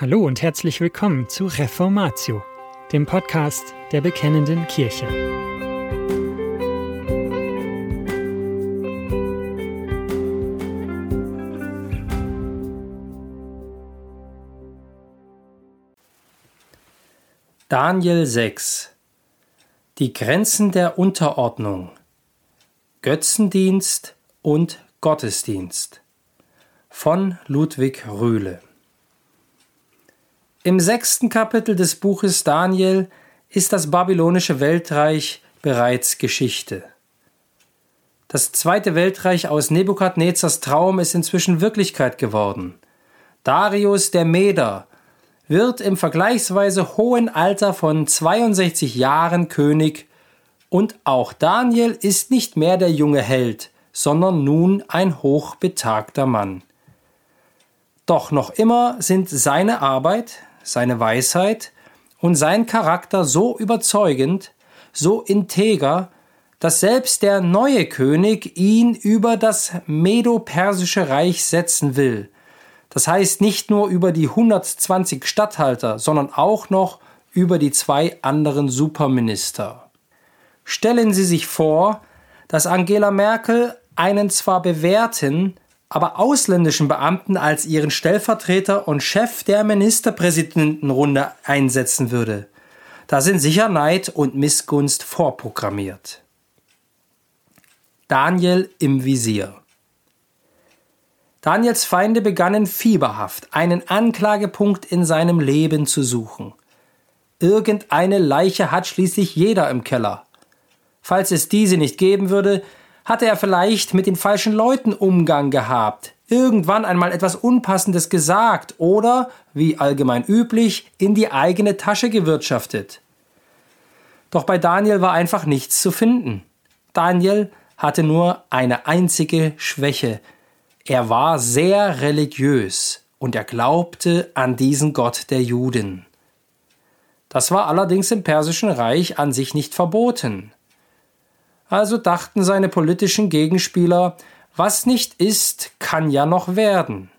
Hallo und herzlich willkommen zu Reformatio, dem Podcast der Bekennenden Kirche. Daniel 6 Die Grenzen der Unterordnung. Götzendienst und Gottesdienst. Von Ludwig Rühle im sechsten Kapitel des Buches Daniel ist das babylonische Weltreich bereits Geschichte. Das zweite Weltreich aus Nebukadnezars Traum ist inzwischen Wirklichkeit geworden. Darius der Meder wird im vergleichsweise hohen Alter von 62 Jahren König und auch Daniel ist nicht mehr der junge Held, sondern nun ein hochbetagter Mann. Doch noch immer sind seine Arbeit, seine Weisheit und sein Charakter so überzeugend, so integer, dass selbst der neue König ihn über das Medo-Persische Reich setzen will. Das heißt nicht nur über die 120 Statthalter, sondern auch noch über die zwei anderen Superminister. Stellen Sie sich vor, dass Angela Merkel einen zwar bewährten, aber ausländischen Beamten als ihren Stellvertreter und Chef der Ministerpräsidentenrunde einsetzen würde. Da sind sicher Neid und Missgunst vorprogrammiert. Daniel im Visier. Daniels Feinde begannen fieberhaft, einen Anklagepunkt in seinem Leben zu suchen. Irgendeine Leiche hat schließlich jeder im Keller. Falls es diese nicht geben würde, hatte er vielleicht mit den falschen Leuten Umgang gehabt, irgendwann einmal etwas Unpassendes gesagt oder, wie allgemein üblich, in die eigene Tasche gewirtschaftet. Doch bei Daniel war einfach nichts zu finden. Daniel hatte nur eine einzige Schwäche. Er war sehr religiös und er glaubte an diesen Gott der Juden. Das war allerdings im Persischen Reich an sich nicht verboten. Also dachten seine politischen Gegenspieler, was nicht ist, kann ja noch werden.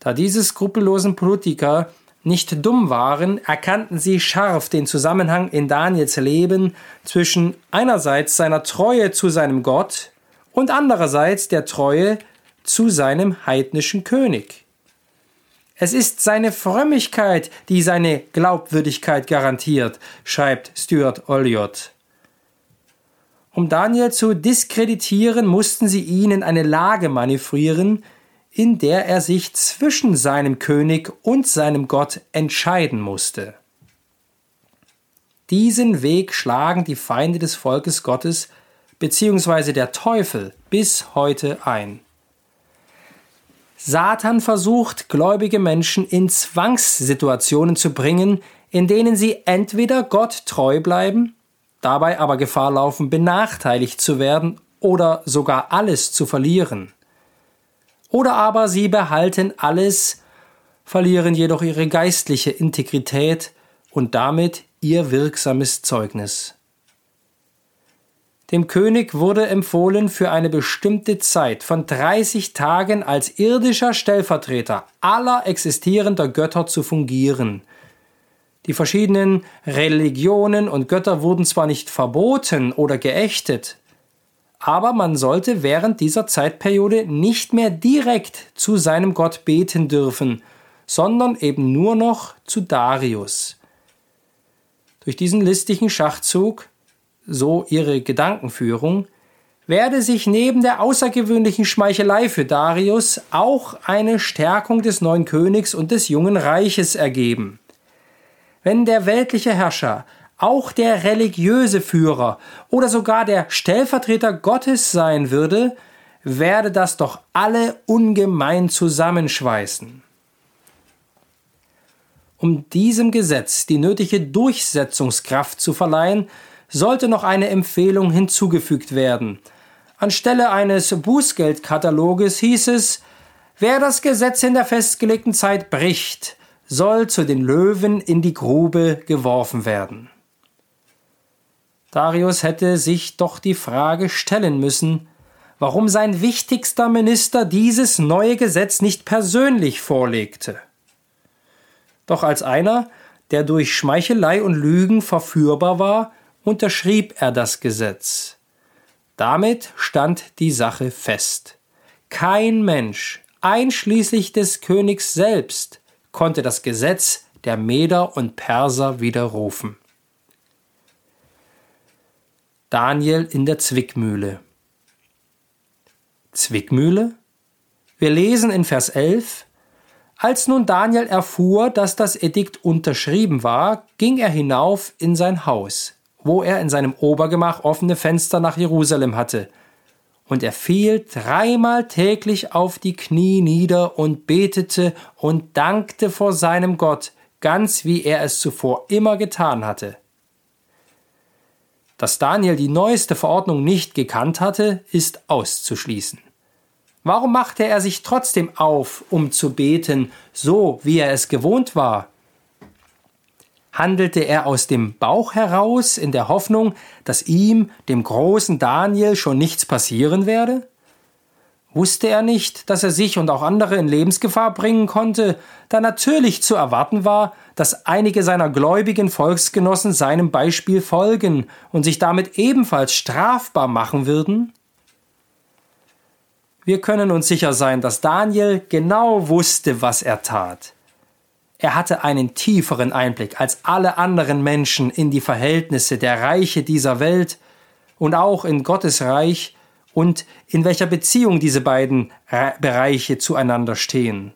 Da diese skrupellosen Politiker nicht dumm waren, erkannten sie scharf den Zusammenhang in Daniels Leben zwischen einerseits seiner Treue zu seinem Gott und andererseits der Treue zu seinem heidnischen König. Es ist seine Frömmigkeit, die seine Glaubwürdigkeit garantiert, schreibt Stuart Olliott. Um Daniel zu diskreditieren, mussten sie ihn in eine Lage manövrieren, in der er sich zwischen seinem König und seinem Gott entscheiden musste. Diesen Weg schlagen die Feinde des Volkes Gottes bzw. der Teufel bis heute ein. Satan versucht, gläubige Menschen in Zwangssituationen zu bringen, in denen sie entweder Gott treu bleiben dabei aber Gefahr laufen, benachteiligt zu werden oder sogar alles zu verlieren. Oder aber sie behalten alles, verlieren jedoch ihre geistliche Integrität und damit ihr wirksames Zeugnis. Dem König wurde empfohlen, für eine bestimmte Zeit von 30 Tagen als irdischer Stellvertreter aller existierender Götter zu fungieren – die verschiedenen Religionen und Götter wurden zwar nicht verboten oder geächtet, aber man sollte während dieser Zeitperiode nicht mehr direkt zu seinem Gott beten dürfen, sondern eben nur noch zu Darius. Durch diesen listigen Schachzug, so ihre Gedankenführung, werde sich neben der außergewöhnlichen Schmeichelei für Darius auch eine Stärkung des neuen Königs und des jungen Reiches ergeben wenn der weltliche Herrscher, auch der religiöse Führer oder sogar der Stellvertreter Gottes sein würde, werde das doch alle ungemein zusammenschweißen. Um diesem Gesetz die nötige Durchsetzungskraft zu verleihen, sollte noch eine Empfehlung hinzugefügt werden. Anstelle eines Bußgeldkataloges hieß es, wer das Gesetz in der festgelegten Zeit bricht, soll zu den Löwen in die Grube geworfen werden. Darius hätte sich doch die Frage stellen müssen, warum sein wichtigster Minister dieses neue Gesetz nicht persönlich vorlegte. Doch als einer, der durch Schmeichelei und Lügen verführbar war, unterschrieb er das Gesetz. Damit stand die Sache fest. Kein Mensch, einschließlich des Königs selbst, konnte das Gesetz der Meder und Perser widerrufen. Daniel in der Zwickmühle. Zwickmühle? Wir lesen in Vers 11, als nun Daniel erfuhr, dass das Edikt unterschrieben war, ging er hinauf in sein Haus, wo er in seinem Obergemach offene Fenster nach Jerusalem hatte. Und er fiel dreimal täglich auf die Knie nieder und betete und dankte vor seinem Gott, ganz wie er es zuvor immer getan hatte. Dass Daniel die neueste Verordnung nicht gekannt hatte, ist auszuschließen. Warum machte er sich trotzdem auf, um zu beten, so wie er es gewohnt war? Handelte er aus dem Bauch heraus in der Hoffnung, dass ihm, dem großen Daniel, schon nichts passieren werde? Wusste er nicht, dass er sich und auch andere in Lebensgefahr bringen konnte, da natürlich zu erwarten war, dass einige seiner gläubigen Volksgenossen seinem Beispiel folgen und sich damit ebenfalls strafbar machen würden? Wir können uns sicher sein, dass Daniel genau wusste, was er tat. Er hatte einen tieferen Einblick als alle anderen Menschen in die Verhältnisse der Reiche dieser Welt und auch in Gottes Reich und in welcher Beziehung diese beiden Bereiche zueinander stehen.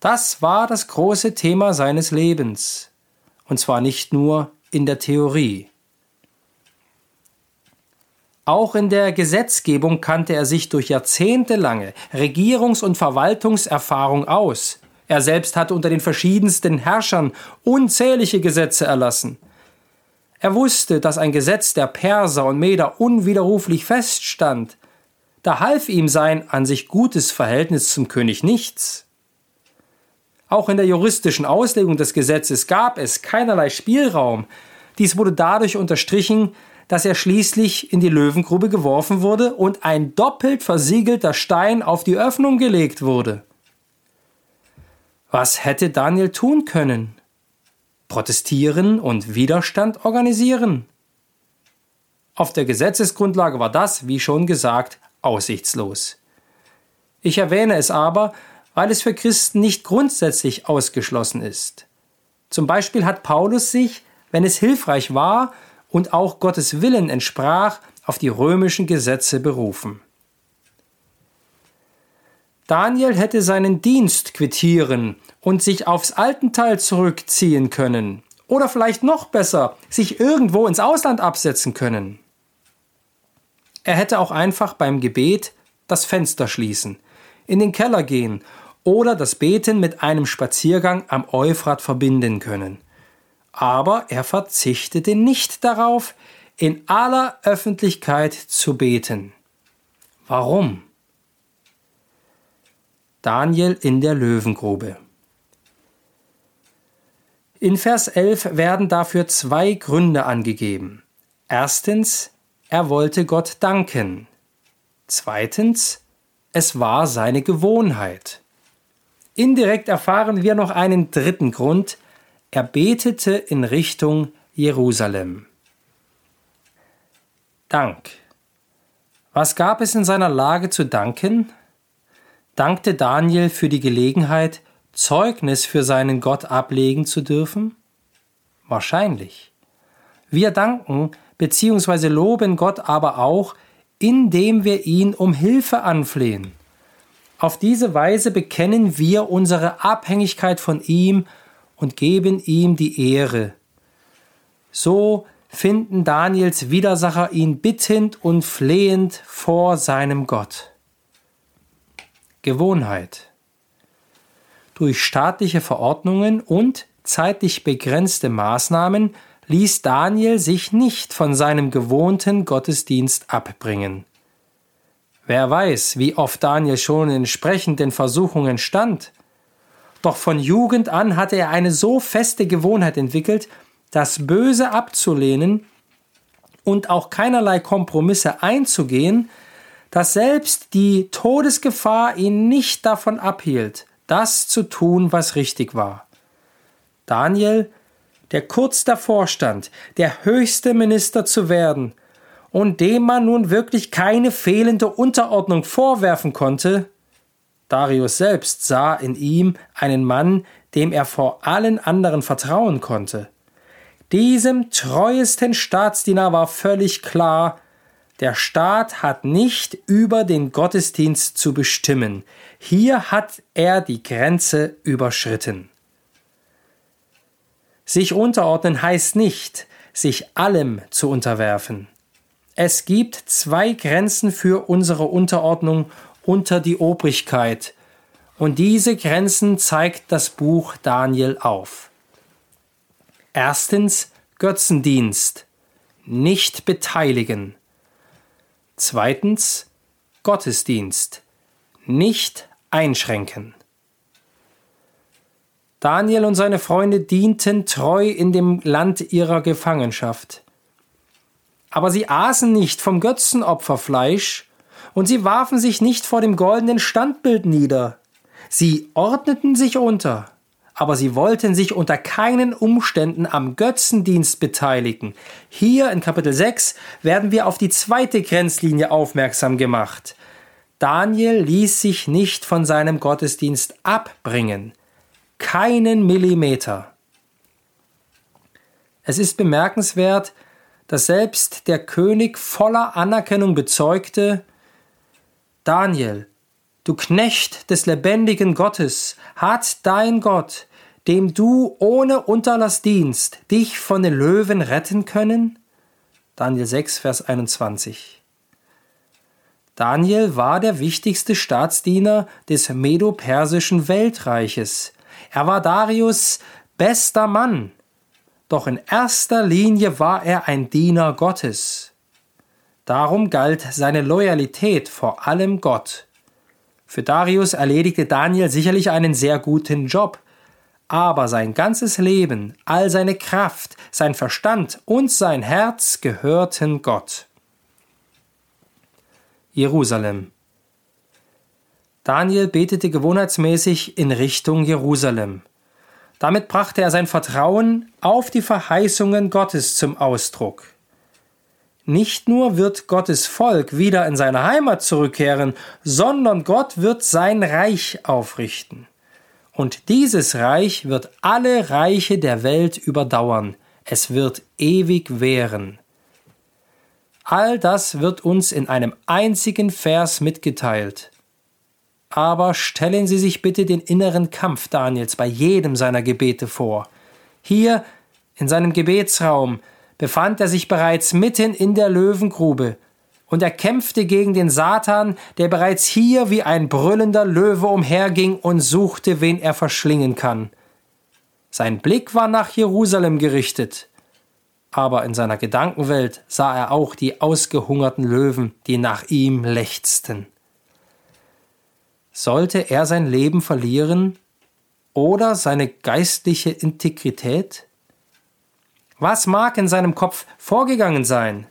Das war das große Thema seines Lebens, und zwar nicht nur in der Theorie. Auch in der Gesetzgebung kannte er sich durch jahrzehntelange Regierungs- und Verwaltungserfahrung aus. Er selbst hatte unter den verschiedensten Herrschern unzählige Gesetze erlassen. Er wusste, dass ein Gesetz der Perser und Meder unwiderruflich feststand. Da half ihm sein an sich gutes Verhältnis zum König nichts. Auch in der juristischen Auslegung des Gesetzes gab es keinerlei Spielraum. Dies wurde dadurch unterstrichen, dass er schließlich in die Löwengrube geworfen wurde und ein doppelt versiegelter Stein auf die Öffnung gelegt wurde. Was hätte Daniel tun können? protestieren und Widerstand organisieren? Auf der Gesetzesgrundlage war das, wie schon gesagt, aussichtslos. Ich erwähne es aber, weil es für Christen nicht grundsätzlich ausgeschlossen ist. Zum Beispiel hat Paulus sich, wenn es hilfreich war und auch Gottes Willen entsprach, auf die römischen Gesetze berufen. Daniel hätte seinen Dienst quittieren und sich aufs Altenteil zurückziehen können. Oder vielleicht noch besser, sich irgendwo ins Ausland absetzen können. Er hätte auch einfach beim Gebet das Fenster schließen, in den Keller gehen oder das Beten mit einem Spaziergang am Euphrat verbinden können. Aber er verzichtete nicht darauf, in aller Öffentlichkeit zu beten. Warum? Daniel in der Löwengrube. In Vers 11 werden dafür zwei Gründe angegeben. Erstens, er wollte Gott danken. Zweitens, es war seine Gewohnheit. Indirekt erfahren wir noch einen dritten Grund. Er betete in Richtung Jerusalem. Dank. Was gab es in seiner Lage zu danken? Dankte Daniel für die Gelegenheit, Zeugnis für seinen Gott ablegen zu dürfen? Wahrscheinlich. Wir danken bzw. loben Gott aber auch, indem wir ihn um Hilfe anflehen. Auf diese Weise bekennen wir unsere Abhängigkeit von ihm und geben ihm die Ehre. So finden Daniels Widersacher ihn bittend und flehend vor seinem Gott. Gewohnheit durch staatliche Verordnungen und zeitlich begrenzte Maßnahmen ließ Daniel sich nicht von seinem gewohnten Gottesdienst abbringen. Wer weiß, wie oft Daniel schon in entsprechenden Versuchungen stand. Doch von Jugend an hatte er eine so feste Gewohnheit entwickelt, das Böse abzulehnen und auch keinerlei Kompromisse einzugehen, dass selbst die Todesgefahr ihn nicht davon abhielt, das zu tun, was richtig war. Daniel, der kurz davor stand, der höchste Minister zu werden, und dem man nun wirklich keine fehlende Unterordnung vorwerfen konnte, Darius selbst sah in ihm einen Mann, dem er vor allen anderen vertrauen konnte. Diesem treuesten Staatsdiener war völlig klar, der Staat hat nicht über den Gottesdienst zu bestimmen. Hier hat er die Grenze überschritten. Sich unterordnen heißt nicht, sich allem zu unterwerfen. Es gibt zwei Grenzen für unsere Unterordnung unter die Obrigkeit, und diese Grenzen zeigt das Buch Daniel auf. Erstens Götzendienst, nicht beteiligen. Zweitens Gottesdienst, nicht einschränken. Daniel und seine Freunde dienten treu in dem Land ihrer Gefangenschaft. Aber sie aßen nicht vom Götzenopferfleisch und sie warfen sich nicht vor dem goldenen Standbild nieder. Sie ordneten sich unter, aber sie wollten sich unter keinen Umständen am Götzendienst beteiligen. Hier in Kapitel 6 werden wir auf die zweite Grenzlinie aufmerksam gemacht. Daniel ließ sich nicht von seinem Gottesdienst abbringen. Keinen Millimeter. Es ist bemerkenswert, dass selbst der König voller Anerkennung bezeugte, Daniel, du Knecht des lebendigen Gottes, hat dein Gott, dem du ohne Unterlass dienst, dich von den Löwen retten können? Daniel 6, Vers 21. Daniel war der wichtigste Staatsdiener des medo-persischen Weltreiches. Er war Darius bester Mann. Doch in erster Linie war er ein Diener Gottes. Darum galt seine Loyalität vor allem Gott. Für Darius erledigte Daniel sicherlich einen sehr guten Job, aber sein ganzes Leben, all seine Kraft, sein Verstand und sein Herz gehörten Gott. Jerusalem Daniel betete gewohnheitsmäßig in Richtung Jerusalem. Damit brachte er sein Vertrauen auf die Verheißungen Gottes zum Ausdruck. Nicht nur wird Gottes Volk wieder in seine Heimat zurückkehren, sondern Gott wird sein Reich aufrichten. Und dieses Reich wird alle Reiche der Welt überdauern. Es wird ewig währen. All das wird uns in einem einzigen Vers mitgeteilt. Aber stellen Sie sich bitte den inneren Kampf Daniels bei jedem seiner Gebete vor. Hier in seinem Gebetsraum befand er sich bereits mitten in der Löwengrube, und er kämpfte gegen den Satan, der bereits hier wie ein brüllender Löwe umherging und suchte, wen er verschlingen kann. Sein Blick war nach Jerusalem gerichtet, aber in seiner Gedankenwelt sah er auch die ausgehungerten Löwen, die nach ihm lechzten. Sollte er sein Leben verlieren oder seine geistliche Integrität? Was mag in seinem Kopf vorgegangen sein?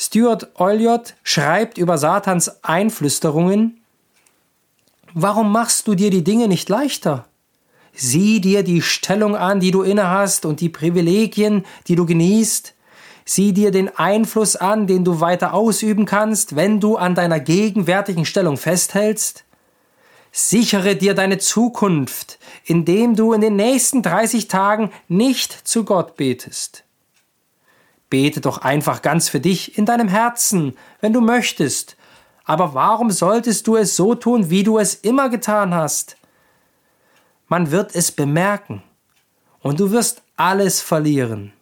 Stuart Olliott schreibt über Satans Einflüsterungen, Warum machst du dir die Dinge nicht leichter? Sieh dir die Stellung an, die du innehast und die Privilegien, die du genießt. Sieh dir den Einfluss an, den du weiter ausüben kannst, wenn du an deiner gegenwärtigen Stellung festhältst. Sichere dir deine Zukunft, indem du in den nächsten 30 Tagen nicht zu Gott betest. Bete doch einfach ganz für dich in deinem Herzen, wenn du möchtest. Aber warum solltest du es so tun, wie du es immer getan hast? Man wird es bemerken und du wirst alles verlieren.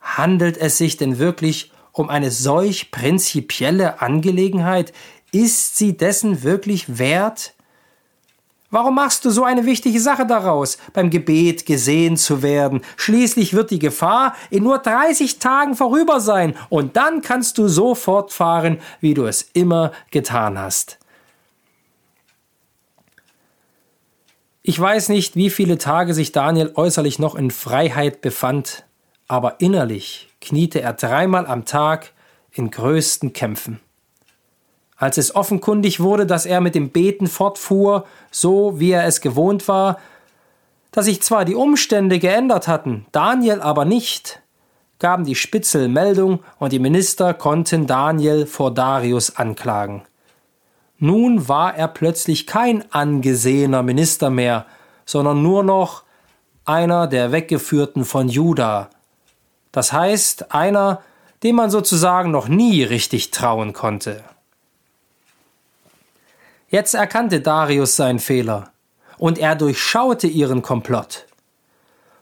Handelt es sich denn wirklich um eine solch prinzipielle Angelegenheit? Ist sie dessen wirklich wert? Warum machst du so eine wichtige Sache daraus, beim Gebet gesehen zu werden? Schließlich wird die Gefahr in nur 30 Tagen vorüber sein und dann kannst du so fortfahren, wie du es immer getan hast. Ich weiß nicht, wie viele Tage sich Daniel äußerlich noch in Freiheit befand, aber innerlich kniete er dreimal am Tag in größten Kämpfen. Als es offenkundig wurde, dass er mit dem Beten fortfuhr, so wie er es gewohnt war, dass sich zwar die Umstände geändert hatten, Daniel aber nicht, gaben die Spitzel Meldung und die Minister konnten Daniel vor Darius anklagen. Nun war er plötzlich kein angesehener Minister mehr, sondern nur noch einer der Weggeführten von Juda. Das heißt, einer, dem man sozusagen noch nie richtig trauen konnte. Jetzt erkannte Darius seinen Fehler und er durchschaute ihren Komplott.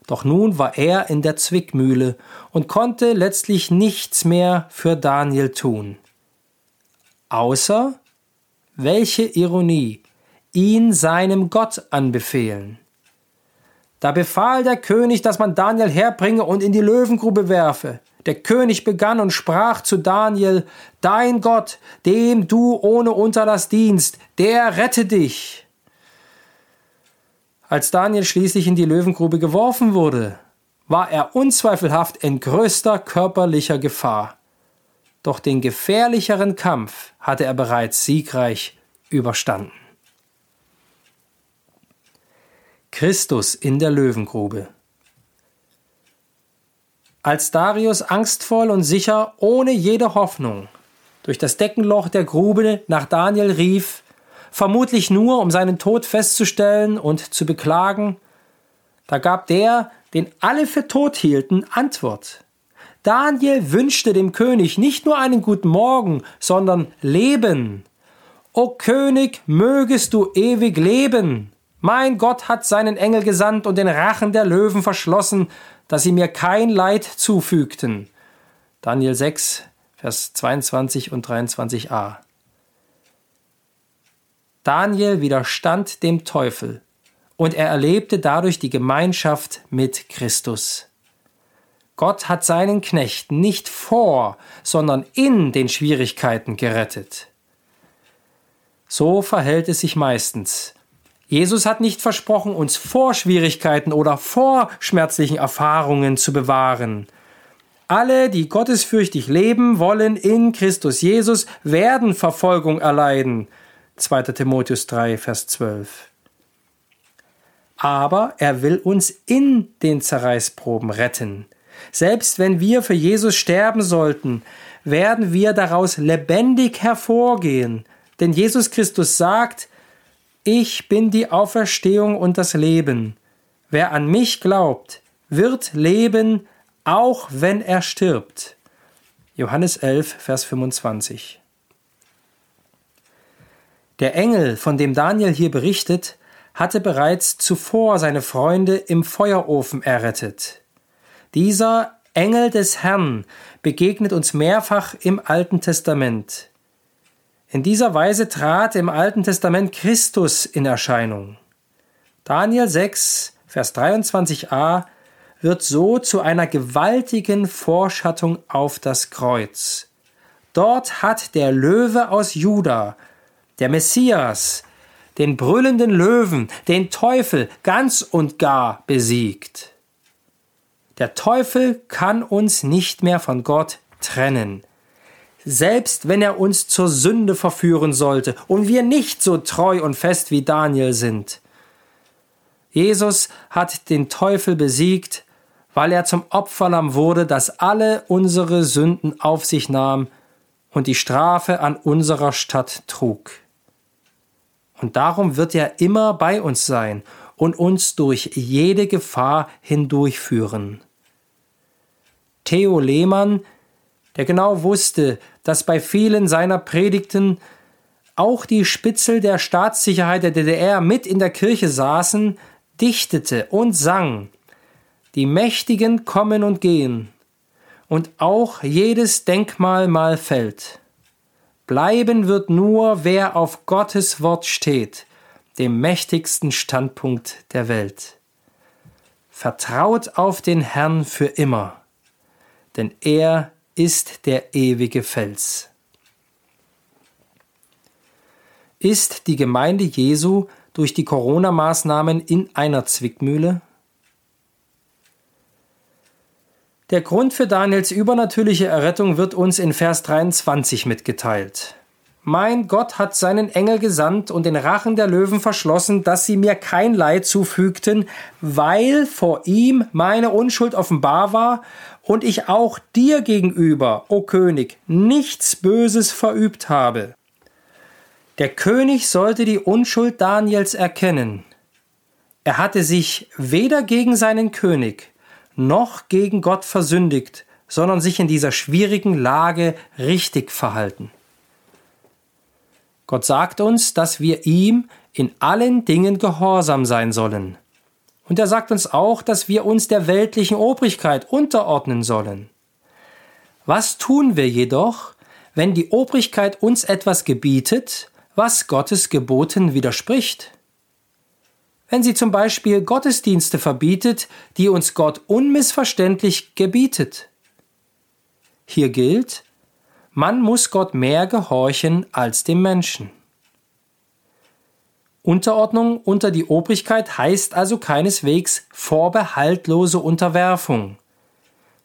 Doch nun war er in der Zwickmühle und konnte letztlich nichts mehr für Daniel tun. Außer, welche Ironie, ihn seinem Gott anbefehlen. Da befahl der König, dass man Daniel herbringe und in die Löwengrube werfe. Der König begann und sprach zu Daniel, Dein Gott, dem du ohne Unterlass dienst, der rette dich. Als Daniel schließlich in die Löwengrube geworfen wurde, war er unzweifelhaft in größter körperlicher Gefahr. Doch den gefährlicheren Kampf hatte er bereits siegreich überstanden. Christus in der Löwengrube. Als Darius angstvoll und sicher, ohne jede Hoffnung, durch das Deckenloch der Grube nach Daniel rief, vermutlich nur um seinen Tod festzustellen und zu beklagen, da gab der, den alle für tot hielten, Antwort. Daniel wünschte dem König nicht nur einen guten Morgen, sondern Leben. O König, mögest du ewig leben. Mein Gott hat seinen Engel gesandt und den Rachen der Löwen verschlossen, dass sie mir kein Leid zufügten. Daniel 6, Vers 22 und 23a. Daniel widerstand dem Teufel und er erlebte dadurch die Gemeinschaft mit Christus. Gott hat seinen Knecht nicht vor, sondern in den Schwierigkeiten gerettet. So verhält es sich meistens, Jesus hat nicht versprochen, uns vor Schwierigkeiten oder vor schmerzlichen Erfahrungen zu bewahren. Alle, die gottesfürchtig leben wollen in Christus Jesus, werden Verfolgung erleiden. 2. Timotheus 3, Vers 12. Aber er will uns in den Zerreißproben retten. Selbst wenn wir für Jesus sterben sollten, werden wir daraus lebendig hervorgehen. Denn Jesus Christus sagt, ich bin die Auferstehung und das Leben. Wer an mich glaubt, wird leben, auch wenn er stirbt. Johannes 11, Vers 25. Der Engel, von dem Daniel hier berichtet, hatte bereits zuvor seine Freunde im Feuerofen errettet. Dieser Engel des Herrn begegnet uns mehrfach im Alten Testament. In dieser Weise trat im Alten Testament Christus in Erscheinung. Daniel 6, Vers 23a wird so zu einer gewaltigen Vorschattung auf das Kreuz. Dort hat der Löwe aus Juda, der Messias, den brüllenden Löwen, den Teufel ganz und gar besiegt. Der Teufel kann uns nicht mehr von Gott trennen selbst wenn er uns zur Sünde verführen sollte und wir nicht so treu und fest wie Daniel sind. Jesus hat den Teufel besiegt, weil er zum Opferlamm wurde, das alle unsere Sünden auf sich nahm und die Strafe an unserer Stadt trug. Und darum wird er immer bei uns sein und uns durch jede Gefahr hindurchführen. Theo Lehmann der genau wusste, dass bei vielen seiner Predigten auch die Spitzel der Staatssicherheit der DDR mit in der Kirche saßen, dichtete und sang Die Mächtigen kommen und gehen, und auch jedes Denkmal mal fällt. Bleiben wird nur, wer auf Gottes Wort steht, dem mächtigsten Standpunkt der Welt. Vertraut auf den Herrn für immer, denn er ist der ewige Fels. Ist die Gemeinde Jesu durch die Corona-Maßnahmen in einer Zwickmühle? Der Grund für Daniels übernatürliche Errettung wird uns in Vers 23 mitgeteilt. mein Gott hat seinen Engel gesandt und den Rachen der Löwen verschlossen, dass sie mir kein Leid zufügten, weil vor ihm meine Unschuld offenbar war und ich auch dir gegenüber, o König, nichts Böses verübt habe. Der König sollte die Unschuld Daniels erkennen. Er hatte sich weder gegen seinen König noch gegen Gott versündigt, sondern sich in dieser schwierigen Lage richtig verhalten. Gott sagt uns, dass wir ihm in allen Dingen gehorsam sein sollen. Und er sagt uns auch, dass wir uns der weltlichen Obrigkeit unterordnen sollen. Was tun wir jedoch, wenn die Obrigkeit uns etwas gebietet, was Gottes Geboten widerspricht? Wenn sie zum Beispiel Gottesdienste verbietet, die uns Gott unmissverständlich gebietet. Hier gilt, man muss Gott mehr gehorchen als dem Menschen. Unterordnung unter die Obrigkeit heißt also keineswegs vorbehaltlose Unterwerfung.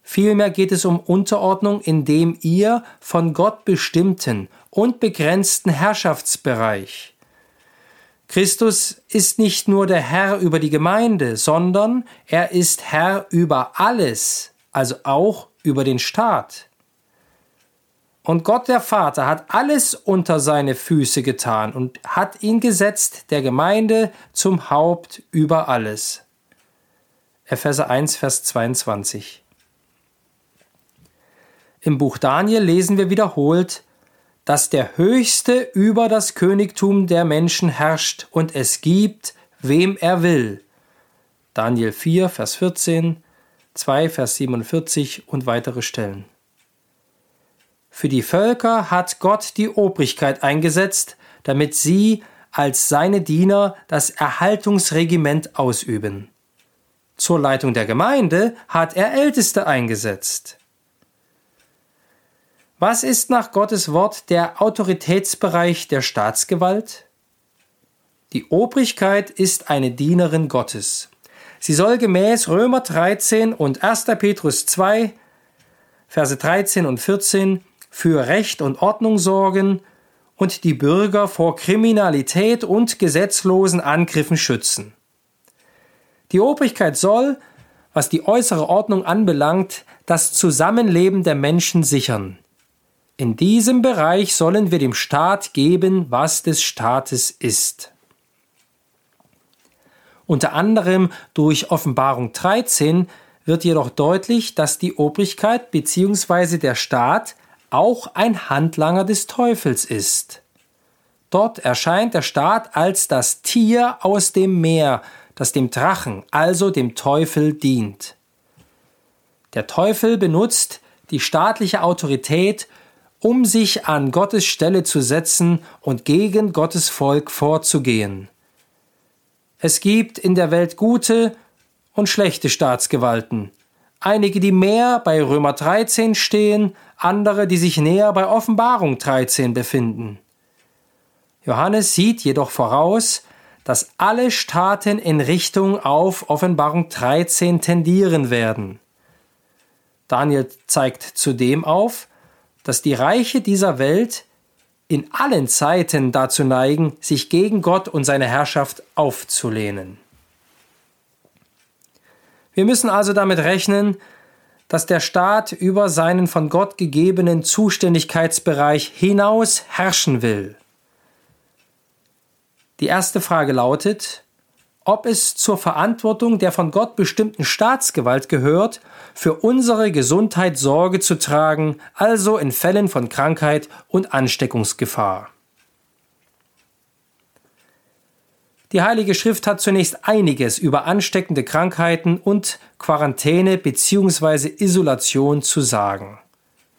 Vielmehr geht es um Unterordnung in dem ihr von Gott bestimmten und begrenzten Herrschaftsbereich. Christus ist nicht nur der Herr über die Gemeinde, sondern er ist Herr über alles, also auch über den Staat. Und Gott der Vater hat alles unter seine Füße getan und hat ihn gesetzt, der Gemeinde zum Haupt über alles. Epheser 1, Vers 22. Im Buch Daniel lesen wir wiederholt, dass der Höchste über das Königtum der Menschen herrscht und es gibt, wem er will. Daniel 4, Vers 14, 2, Vers 47 und weitere Stellen. Für die Völker hat Gott die Obrigkeit eingesetzt, damit sie als seine Diener das Erhaltungsregiment ausüben. Zur Leitung der Gemeinde hat er Älteste eingesetzt. Was ist nach Gottes Wort der Autoritätsbereich der Staatsgewalt? Die Obrigkeit ist eine Dienerin Gottes. Sie soll gemäß Römer 13 und 1. Petrus 2, Verse 13 und 14 für Recht und Ordnung sorgen und die Bürger vor Kriminalität und gesetzlosen Angriffen schützen. Die Obrigkeit soll, was die äußere Ordnung anbelangt, das Zusammenleben der Menschen sichern. In diesem Bereich sollen wir dem Staat geben, was des Staates ist. Unter anderem durch Offenbarung 13 wird jedoch deutlich, dass die Obrigkeit bzw. der Staat auch ein Handlanger des Teufels ist. Dort erscheint der Staat als das Tier aus dem Meer, das dem Drachen, also dem Teufel, dient. Der Teufel benutzt die staatliche Autorität, um sich an Gottes Stelle zu setzen und gegen Gottes Volk vorzugehen. Es gibt in der Welt gute und schlechte Staatsgewalten, einige, die mehr bei Römer 13 stehen, andere, die sich näher bei Offenbarung 13 befinden. Johannes sieht jedoch voraus, dass alle Staaten in Richtung auf Offenbarung 13 tendieren werden. Daniel zeigt zudem auf, dass die Reiche dieser Welt in allen Zeiten dazu neigen, sich gegen Gott und seine Herrschaft aufzulehnen. Wir müssen also damit rechnen, dass der Staat über seinen von Gott gegebenen Zuständigkeitsbereich hinaus herrschen will. Die erste Frage lautet, ob es zur Verantwortung der von Gott bestimmten Staatsgewalt gehört, für unsere Gesundheit Sorge zu tragen, also in Fällen von Krankheit und Ansteckungsgefahr. Die Heilige Schrift hat zunächst einiges über ansteckende Krankheiten und Quarantäne bzw. Isolation zu sagen.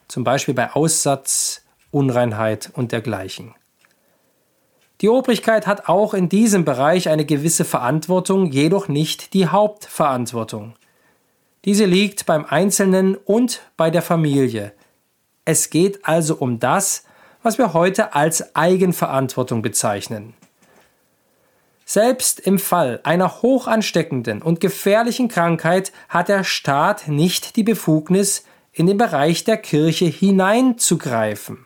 Zum Beispiel bei Aussatz, Unreinheit und dergleichen. Die Obrigkeit hat auch in diesem Bereich eine gewisse Verantwortung, jedoch nicht die Hauptverantwortung. Diese liegt beim Einzelnen und bei der Familie. Es geht also um das, was wir heute als Eigenverantwortung bezeichnen. Selbst im Fall einer hoch ansteckenden und gefährlichen Krankheit hat der Staat nicht die Befugnis, in den Bereich der Kirche hineinzugreifen.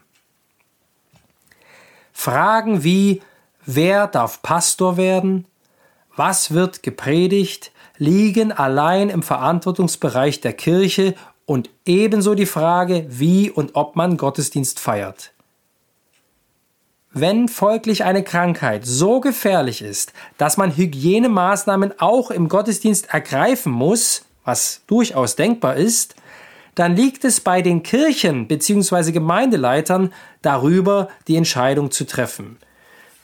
Fragen wie Wer darf Pastor werden? Was wird gepredigt? liegen allein im Verantwortungsbereich der Kirche und ebenso die Frage, wie und ob man Gottesdienst feiert. Wenn folglich eine Krankheit so gefährlich ist, dass man Hygienemaßnahmen auch im Gottesdienst ergreifen muss, was durchaus denkbar ist, dann liegt es bei den Kirchen bzw. Gemeindeleitern darüber, die Entscheidung zu treffen.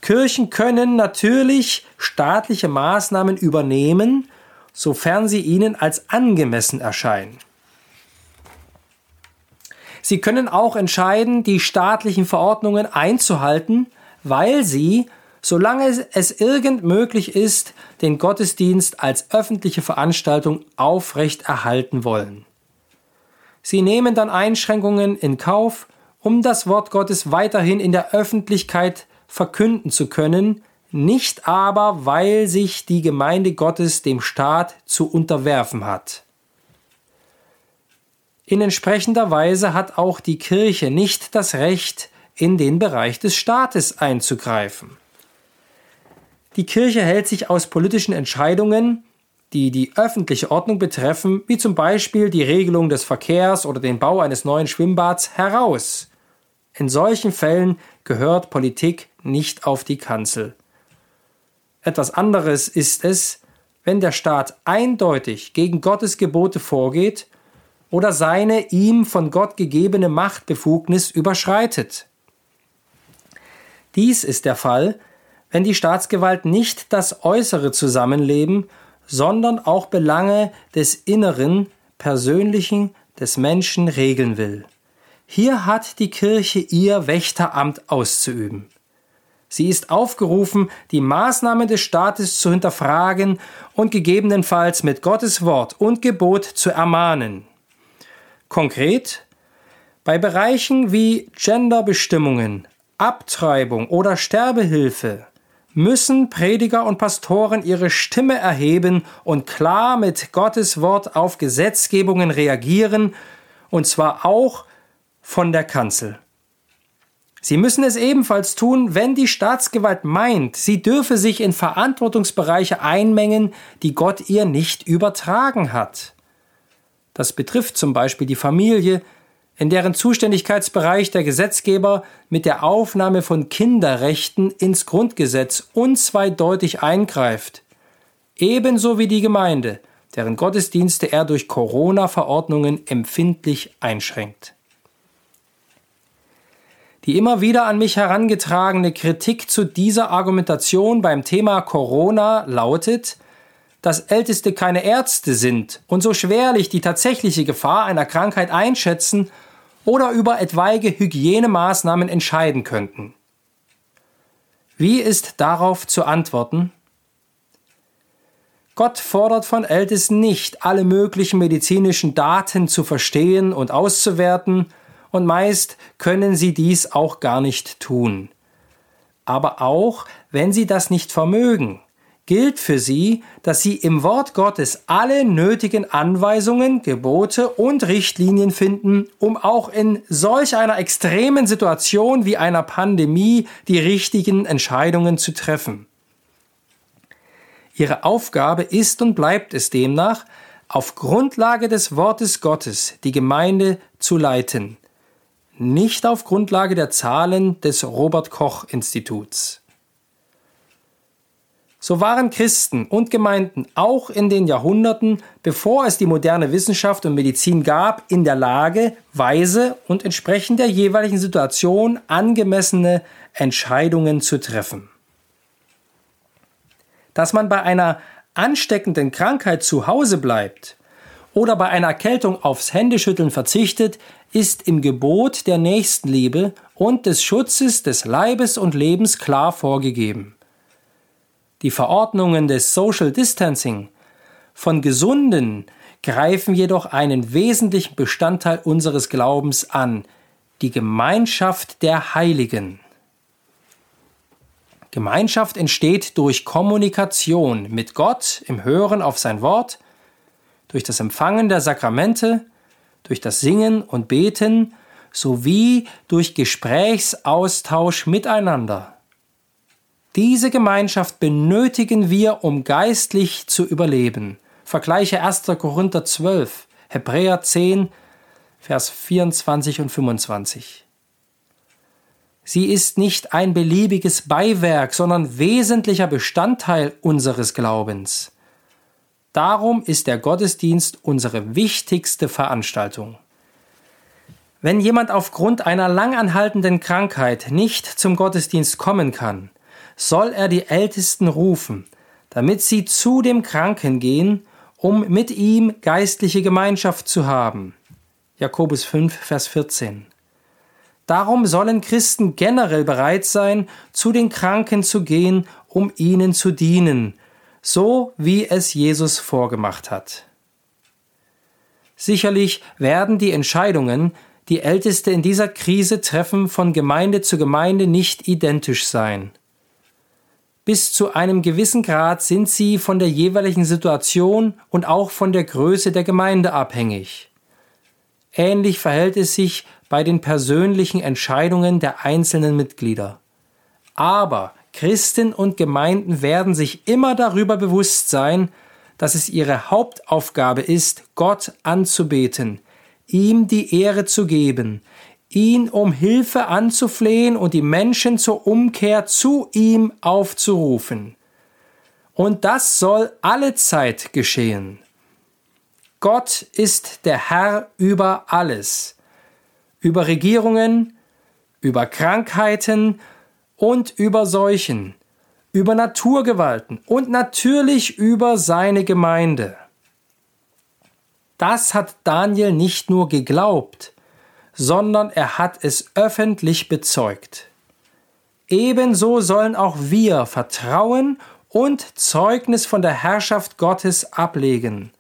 Kirchen können natürlich staatliche Maßnahmen übernehmen, sofern sie ihnen als angemessen erscheinen. Sie können auch entscheiden, die staatlichen Verordnungen einzuhalten, weil sie, solange es irgend möglich ist, den Gottesdienst als öffentliche Veranstaltung aufrecht erhalten wollen. Sie nehmen dann Einschränkungen in Kauf, um das Wort Gottes weiterhin in der Öffentlichkeit verkünden zu können, nicht aber, weil sich die Gemeinde Gottes dem Staat zu unterwerfen hat. In entsprechender Weise hat auch die Kirche nicht das Recht, in den Bereich des Staates einzugreifen. Die Kirche hält sich aus politischen Entscheidungen, die die öffentliche Ordnung betreffen, wie zum Beispiel die Regelung des Verkehrs oder den Bau eines neuen Schwimmbads, heraus. In solchen Fällen gehört Politik nicht auf die Kanzel. Etwas anderes ist es, wenn der Staat eindeutig gegen Gottes Gebote vorgeht oder seine ihm von Gott gegebene Machtbefugnis überschreitet. Dies ist der Fall, wenn die Staatsgewalt nicht das äußere Zusammenleben, sondern auch Belange des Inneren, Persönlichen des Menschen regeln will. Hier hat die Kirche ihr Wächteramt auszuüben. Sie ist aufgerufen, die Maßnahmen des Staates zu hinterfragen und gegebenenfalls mit Gottes Wort und Gebot zu ermahnen. Konkret bei Bereichen wie Genderbestimmungen, Abtreibung oder Sterbehilfe müssen Prediger und Pastoren ihre Stimme erheben und klar mit Gottes Wort auf Gesetzgebungen reagieren, und zwar auch von der Kanzel. Sie müssen es ebenfalls tun, wenn die Staatsgewalt meint, sie dürfe sich in Verantwortungsbereiche einmengen, die Gott ihr nicht übertragen hat. Das betrifft zum Beispiel die Familie, in deren Zuständigkeitsbereich der Gesetzgeber mit der Aufnahme von Kinderrechten ins Grundgesetz unzweideutig eingreift, ebenso wie die Gemeinde, deren Gottesdienste er durch Corona-Verordnungen empfindlich einschränkt. Die immer wieder an mich herangetragene Kritik zu dieser Argumentation beim Thema Corona lautet, dass Älteste keine Ärzte sind und so schwerlich die tatsächliche Gefahr einer Krankheit einschätzen oder über etwaige Hygienemaßnahmen entscheiden könnten. Wie ist darauf zu antworten? Gott fordert von Ältesten nicht, alle möglichen medizinischen Daten zu verstehen und auszuwerten, und meist können sie dies auch gar nicht tun. Aber auch wenn sie das nicht vermögen, gilt für sie, dass sie im Wort Gottes alle nötigen Anweisungen, Gebote und Richtlinien finden, um auch in solch einer extremen Situation wie einer Pandemie die richtigen Entscheidungen zu treffen. Ihre Aufgabe ist und bleibt es demnach, auf Grundlage des Wortes Gottes die Gemeinde zu leiten, nicht auf Grundlage der Zahlen des Robert Koch Instituts. So waren Christen und Gemeinden auch in den Jahrhunderten, bevor es die moderne Wissenschaft und Medizin gab, in der Lage, weise und entsprechend der jeweiligen Situation angemessene Entscheidungen zu treffen. Dass man bei einer ansteckenden Krankheit zu Hause bleibt oder bei einer Erkältung aufs Händeschütteln verzichtet, ist im Gebot der Nächstenliebe und des Schutzes des Leibes und Lebens klar vorgegeben. Die Verordnungen des Social Distancing von Gesunden greifen jedoch einen wesentlichen Bestandteil unseres Glaubens an, die Gemeinschaft der Heiligen. Gemeinschaft entsteht durch Kommunikation mit Gott im Hören auf sein Wort, durch das Empfangen der Sakramente, durch das Singen und Beten sowie durch Gesprächsaustausch miteinander. Diese Gemeinschaft benötigen wir, um geistlich zu überleben. Vergleiche 1. Korinther 12, Hebräer 10, Vers 24 und 25. Sie ist nicht ein beliebiges Beiwerk, sondern wesentlicher Bestandteil unseres Glaubens. Darum ist der Gottesdienst unsere wichtigste Veranstaltung. Wenn jemand aufgrund einer langanhaltenden Krankheit nicht zum Gottesdienst kommen kann, soll er die Ältesten rufen, damit sie zu dem Kranken gehen, um mit ihm geistliche Gemeinschaft zu haben. Jakobus 5, Vers 14. Darum sollen Christen generell bereit sein, zu den Kranken zu gehen, um ihnen zu dienen, so wie es Jesus vorgemacht hat. Sicherlich werden die Entscheidungen, die Älteste in dieser Krise treffen, von Gemeinde zu Gemeinde nicht identisch sein. Bis zu einem gewissen Grad sind sie von der jeweiligen Situation und auch von der Größe der Gemeinde abhängig. Ähnlich verhält es sich bei den persönlichen Entscheidungen der einzelnen Mitglieder. Aber Christen und Gemeinden werden sich immer darüber bewusst sein, dass es ihre Hauptaufgabe ist, Gott anzubeten, ihm die Ehre zu geben, ihn um Hilfe anzuflehen und die Menschen zur Umkehr zu ihm aufzurufen. Und das soll alle Zeit geschehen. Gott ist der Herr über alles, über Regierungen, über Krankheiten und über Seuchen, über Naturgewalten und natürlich über seine Gemeinde. Das hat Daniel nicht nur geglaubt, sondern er hat es öffentlich bezeugt. Ebenso sollen auch wir Vertrauen und Zeugnis von der Herrschaft Gottes ablegen.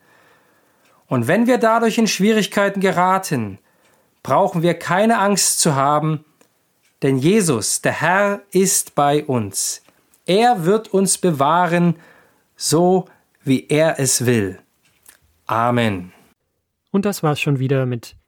Und wenn wir dadurch in Schwierigkeiten geraten, brauchen wir keine Angst zu haben, denn Jesus, der Herr, ist bei uns. Er wird uns bewahren, so wie er es will. Amen. Und das war's schon wieder mit